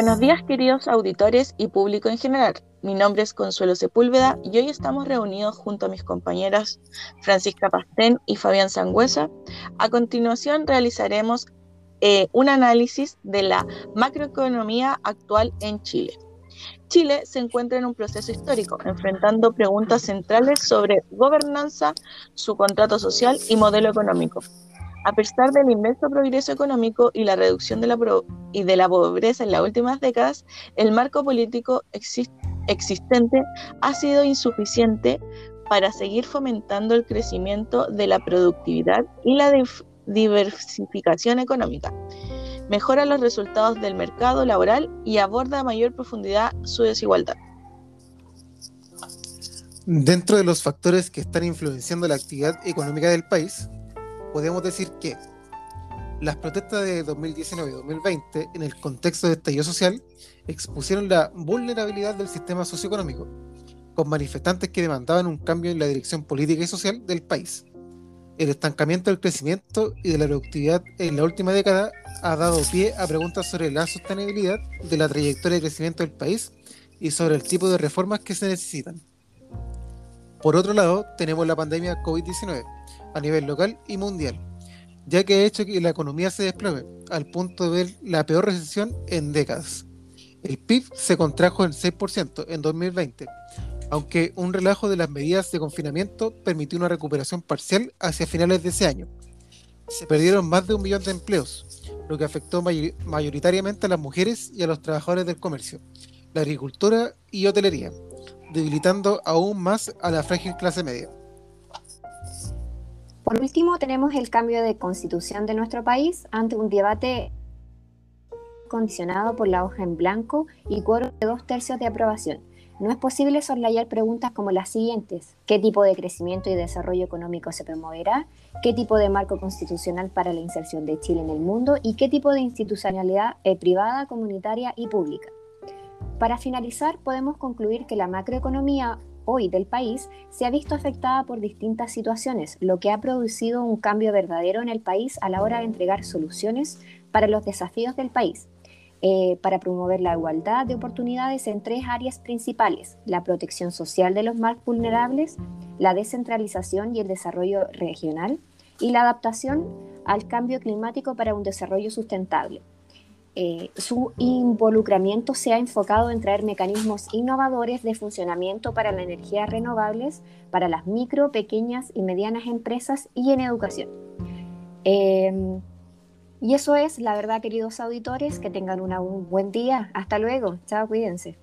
Buenos días queridos auditores y público en general. Mi nombre es Consuelo Sepúlveda y hoy estamos reunidos junto a mis compañeras Francisca Pastén y Fabián Sangüesa. A continuación realizaremos eh, un análisis de la macroeconomía actual en Chile. Chile se encuentra en un proceso histórico, enfrentando preguntas centrales sobre gobernanza, su contrato social y modelo económico. A pesar del inmenso progreso económico y la reducción de la, y de la pobreza en las últimas décadas, el marco político existente ha sido insuficiente para seguir fomentando el crecimiento de la productividad y la diversificación económica. Mejora los resultados del mercado laboral y aborda a mayor profundidad su desigualdad. Dentro de los factores que están influenciando la actividad económica del país, podemos decir que las protestas de 2019 y 2020, en el contexto de estallido social, expusieron la vulnerabilidad del sistema socioeconómico, con manifestantes que demandaban un cambio en la dirección política y social del país. El estancamiento del crecimiento y de la productividad en la última década ha dado pie a preguntas sobre la sostenibilidad de la trayectoria de crecimiento del país y sobre el tipo de reformas que se necesitan. Por otro lado, tenemos la pandemia COVID-19 a nivel local y mundial, ya que ha hecho que la economía se desplome, al punto de ver la peor recesión en décadas. El PIB se contrajo en 6% en 2020, aunque un relajo de las medidas de confinamiento permitió una recuperación parcial hacia finales de ese año. Se perdieron más de un millón de empleos, lo que afectó mayoritariamente a las mujeres y a los trabajadores del comercio, la agricultura y hotelería, debilitando aún más a la frágil clase media. Por último, tenemos el cambio de constitución de nuestro país ante un debate condicionado por la hoja en blanco y quórum de dos tercios de aprobación. No es posible soslayar preguntas como las siguientes. ¿Qué tipo de crecimiento y desarrollo económico se promoverá? ¿Qué tipo de marco constitucional para la inserción de Chile en el mundo? ¿Y qué tipo de institucionalidad eh, privada, comunitaria y pública? Para finalizar, podemos concluir que la macroeconomía hoy del país se ha visto afectada por distintas situaciones, lo que ha producido un cambio verdadero en el país a la hora de entregar soluciones para los desafíos del país, eh, para promover la igualdad de oportunidades en tres áreas principales, la protección social de los más vulnerables, la descentralización y el desarrollo regional, y la adaptación al cambio climático para un desarrollo sustentable. Eh, su involucramiento se ha enfocado en traer mecanismos innovadores de funcionamiento para las energías renovables, para las micro, pequeñas y medianas empresas y en educación. Em, y eso es, la verdad, queridos auditores, que tengan un buen día. Hasta luego. Chao, cuídense.